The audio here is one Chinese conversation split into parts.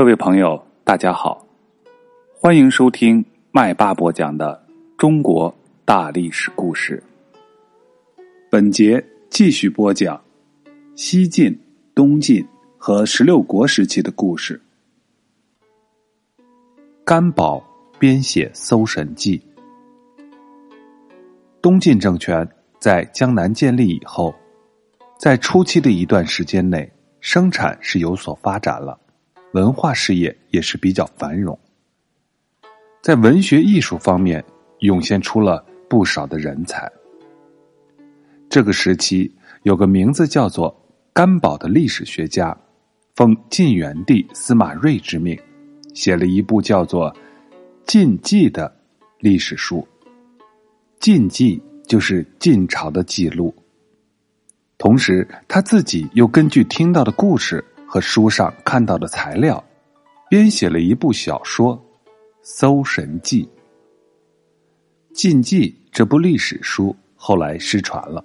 各位朋友，大家好，欢迎收听麦巴播讲的中国大历史故事。本节继续播讲西晋、东晋和十六国时期的故事。甘宝编写《搜神记》。东晋政权在江南建立以后，在初期的一段时间内，生产是有所发展了。文化事业也是比较繁荣，在文学艺术方面涌现出了不少的人才。这个时期有个名字叫做甘宝的历史学家，奉晋元帝司马睿之命，写了一部叫做《晋纪》的历史书。晋纪就是晋朝的记录，同时他自己又根据听到的故事。和书上看到的材料，编写了一部小说《搜神记》。《晋纪》这部历史书后来失传了，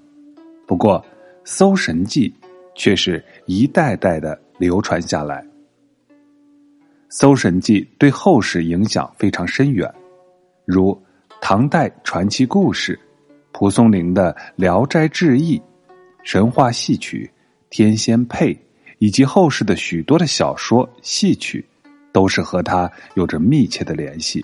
不过《搜神记》却是一代代的流传下来。《搜神记》对后世影响非常深远，如唐代传奇故事、蒲松龄的《聊斋志异》、神话戏曲《天仙配》。以及后世的许多的小说、戏曲，都是和他有着密切的联系。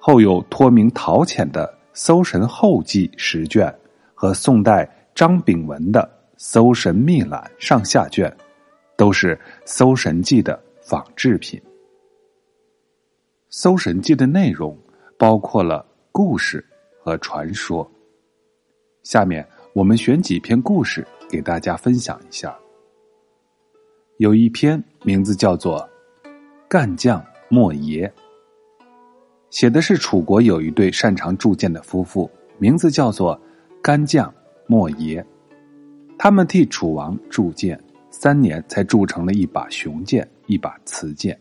后有托名陶潜的《搜神后记》十卷，和宋代张炳文的《搜神秘览》上下卷，都是《搜神记》的仿制品。《搜神记》的内容包括了故事和传说。下面我们选几篇故事给大家分享一下。有一篇名字叫做《干将莫邪》，写的是楚国有一对擅长铸剑的夫妇，名字叫做干将莫邪。他们替楚王铸剑，三年才铸成了一把雄剑，一把雌剑。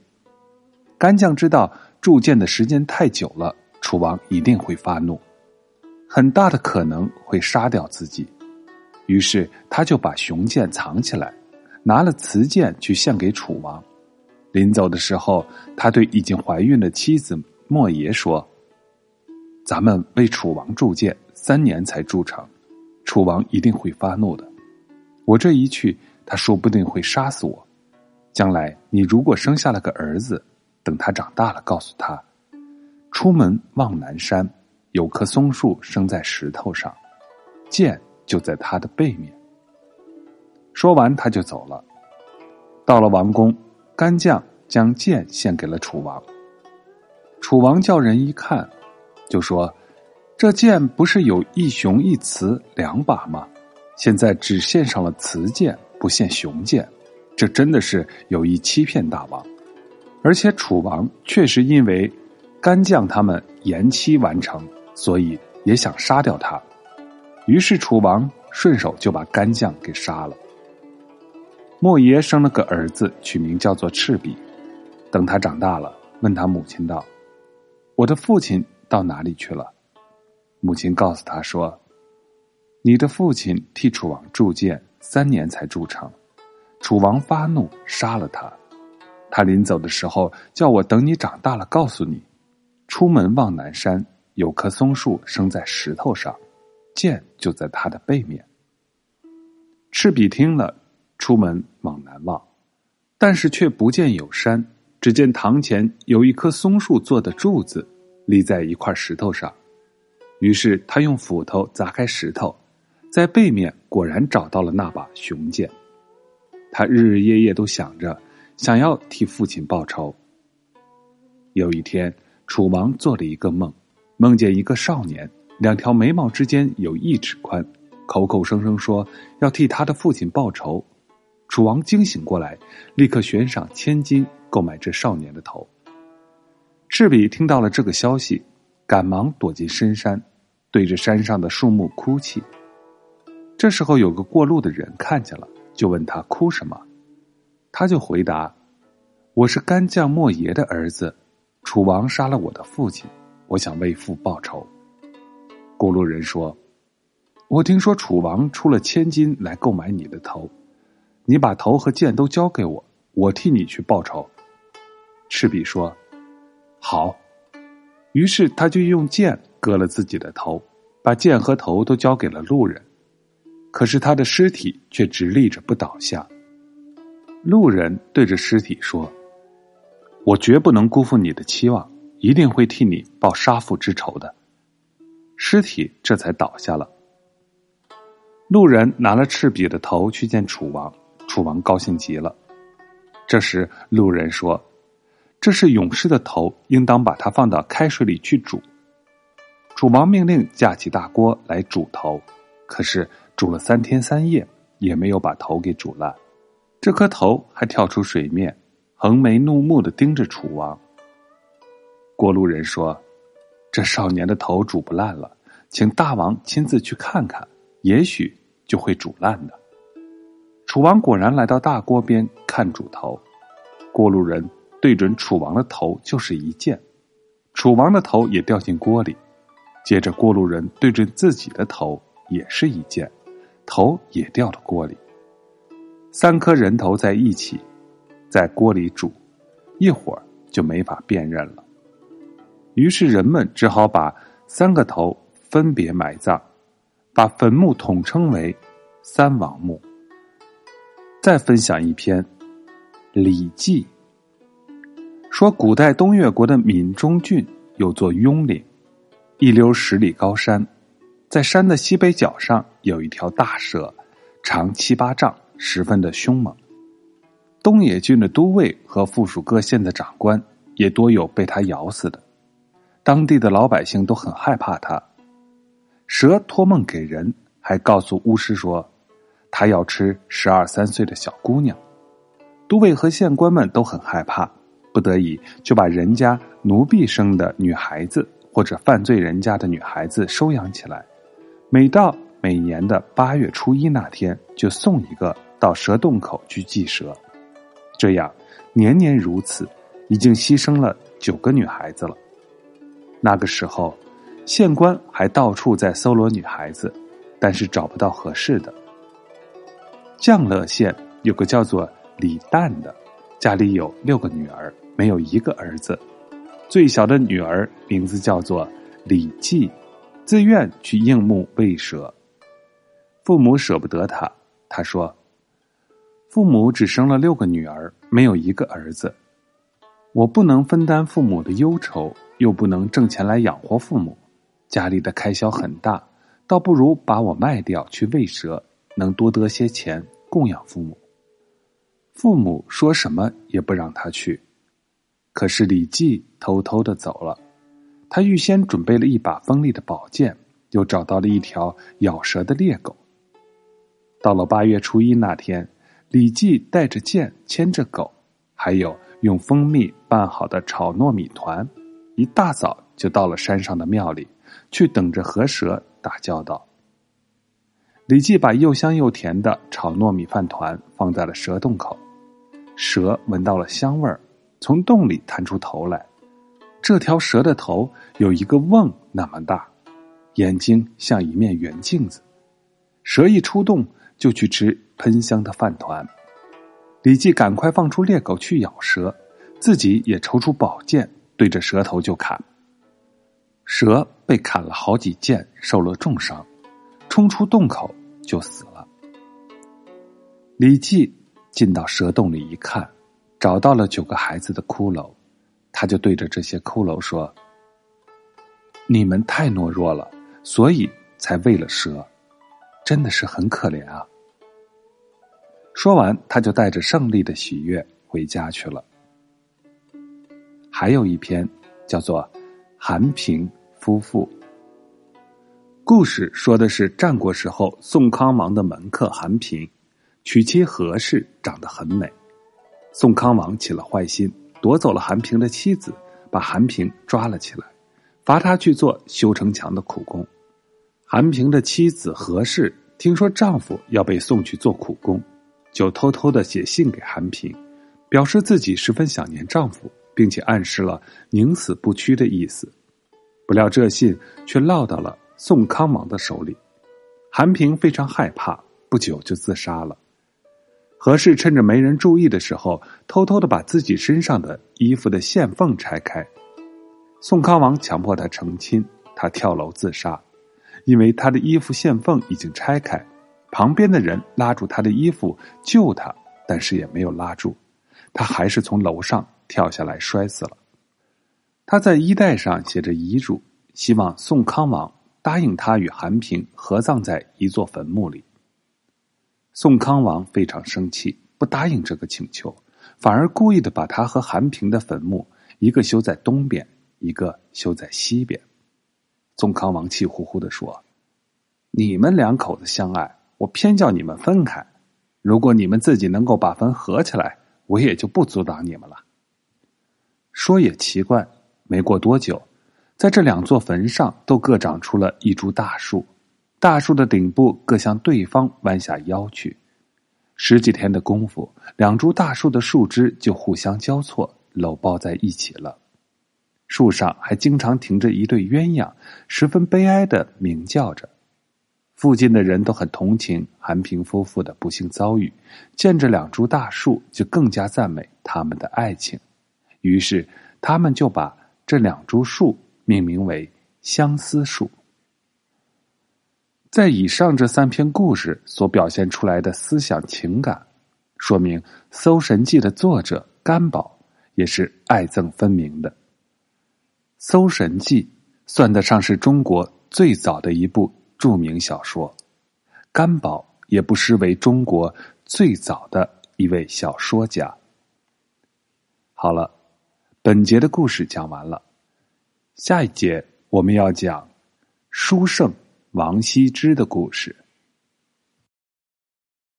干将知道铸剑的时间太久了，楚王一定会发怒，很大的可能会杀掉自己，于是他就把雄剑藏起来。拿了瓷剑去献给楚王，临走的时候，他对已经怀孕的妻子莫邪说：“咱们为楚王铸剑，三年才铸成，楚王一定会发怒的。我这一去，他说不定会杀死我。将来你如果生下了个儿子，等他长大了，告诉他，出门望南山，有棵松树生在石头上，剑就在他的背面。”说完，他就走了。到了王宫，干将将剑献给了楚王。楚王叫人一看，就说：“这剑不是有一雄一雌两把吗？现在只献上了雌剑，不献雄剑，这真的是有意欺骗大王。而且楚王确实因为干将他们延期完成，所以也想杀掉他。于是楚王顺手就把干将给杀了。”莫邪生了个儿子，取名叫做赤壁。等他长大了，问他母亲道：“我的父亲到哪里去了？”母亲告诉他说：“你的父亲替楚王铸剑，三年才铸成。楚王发怒，杀了他。他临走的时候，叫我等你长大了告诉你。出门望南山，有棵松树生在石头上，剑就在他的背面。”赤壁听了。出门往南望，但是却不见有山，只见堂前有一棵松树做的柱子立在一块石头上。于是他用斧头砸开石头，在背面果然找到了那把雄剑。他日日夜夜都想着，想要替父亲报仇。有一天，楚王做了一个梦，梦见一个少年，两条眉毛之间有一尺宽，口口声声说要替他的父亲报仇。楚王惊醒过来，立刻悬赏千金购买这少年的头。赤壁听到了这个消息，赶忙躲进深山，对着山上的树木哭泣。这时候有个过路的人看见了，就问他哭什么，他就回答：“我是干将莫邪的儿子，楚王杀了我的父亲，我想为父报仇。”过路人说：“我听说楚王出了千金来购买你的头。”你把头和剑都交给我，我替你去报仇。”赤壁说：“好。”于是他就用剑割了自己的头，把剑和头都交给了路人。可是他的尸体却直立着不倒下。路人对着尸体说：“我绝不能辜负你的期望，一定会替你报杀父之仇的。”尸体这才倒下了。路人拿了赤壁的头去见楚王，楚王高兴极了。这时路人说：“这是勇士的头，应当把它放到开水里去煮。”楚王命令架起大锅来煮头，可是煮了三天三夜，也没有把头给煮烂。这颗头还跳出水面，横眉怒目的盯着楚王。过路人说：“这少年的头煮不烂了，请大王亲自去看看，也许就会煮烂的。”楚王果然来到大锅边看煮头，过路人对准楚王的头就是一剑，楚王的头也掉进锅里。接着过路人对准自己的头也是一剑，头也掉了锅里。三颗人头在一起，在锅里煮，一会儿就没法辨认了。于是人们只好把三个头分别埋葬，把坟墓统称为“三王墓”。再分享一篇《礼记》，说古代东越国的闽中郡有座雍岭，一溜十里高山，在山的西北角上有一条大蛇，长七八丈。十分的凶猛，东野郡的都尉和附属各县的长官也多有被他咬死的，当地的老百姓都很害怕他。蛇托梦给人，还告诉巫师说，他要吃十二三岁的小姑娘。都尉和县官们都很害怕，不得已就把人家奴婢生的女孩子或者犯罪人家的女孩子收养起来，每到每年的八月初一那天，就送一个。到蛇洞口去祭蛇，这样年年如此，已经牺牲了九个女孩子了。那个时候，县官还到处在搜罗女孩子，但是找不到合适的。降乐县有个叫做李旦的，家里有六个女儿，没有一个儿子。最小的女儿名字叫做李季，自愿去应募喂蛇。父母舍不得他，他说。父母只生了六个女儿，没有一个儿子。我不能分担父母的忧愁，又不能挣钱来养活父母，家里的开销很大，倒不如把我卖掉去喂蛇，能多得些钱供养父母。父母说什么也不让他去，可是李记偷偷的走了。他预先准备了一把锋利的宝剑，又找到了一条咬蛇的猎狗。到了八月初一那天。李记带着剑，牵着狗，还有用蜂蜜拌好的炒糯米团，一大早就到了山上的庙里，去等着和蛇打交道。李记把又香又甜的炒糯米饭团放在了蛇洞口，蛇闻到了香味儿，从洞里探出头来。这条蛇的头有一个瓮那么大，眼睛像一面圆镜子。蛇一出洞。就去吃喷香的饭团，李记赶快放出猎狗去咬蛇，自己也抽出宝剑对着蛇头就砍。蛇被砍了好几剑，受了重伤，冲出洞口就死了。李记进到蛇洞里一看，找到了九个孩子的骷髅，他就对着这些骷髅说：“你们太懦弱了，所以才喂了蛇。”真的是很可怜啊！说完，他就带着胜利的喜悦回家去了。还有一篇叫做《韩平夫妇》，故事说的是战国时候宋康王的门客韩平，娶妻何氏，长得很美。宋康王起了坏心，夺走了韩平的妻子，把韩平抓了起来，罚他去做修城墙的苦工。韩平的妻子何氏听说丈夫要被送去做苦工，就偷偷的写信给韩平，表示自己十分想念丈夫，并且暗示了宁死不屈的意思。不料这信却落到了宋康王的手里，韩平非常害怕，不久就自杀了。何氏趁着没人注意的时候，偷偷的把自己身上的衣服的线缝拆开。宋康王强迫他成亲，他跳楼自杀，因为他的衣服线缝已经拆开。旁边的人拉住他的衣服救他，但是也没有拉住，他还是从楼上跳下来摔死了。他在衣带上写着遗嘱，希望宋康王答应他与韩平合葬在一座坟墓里。宋康王非常生气，不答应这个请求，反而故意的把他和韩平的坟墓一个修在东边，一个修在西边。宋康王气呼呼的说：“你们两口子相爱，我偏叫你们分开。如果你们自己能够把坟合起来，我也就不阻挡你们了。”说也奇怪。没过多久，在这两座坟上都各长出了一株大树，大树的顶部各向对方弯下腰去。十几天的功夫，两株大树的树枝就互相交错，搂抱在一起了。树上还经常停着一对鸳鸯，十分悲哀的鸣叫着。附近的人都很同情韩平夫妇的不幸遭遇，见着两株大树，就更加赞美他们的爱情。于是，他们就把。这两株树命名为相思树。在以上这三篇故事所表现出来的思想情感，说明《搜神记》的作者甘宝也是爱憎分明的。《搜神记》算得上是中国最早的一部著名小说，甘宝也不失为中国最早的一位小说家。好了。本节的故事讲完了，下一节我们要讲书圣王羲之的故事。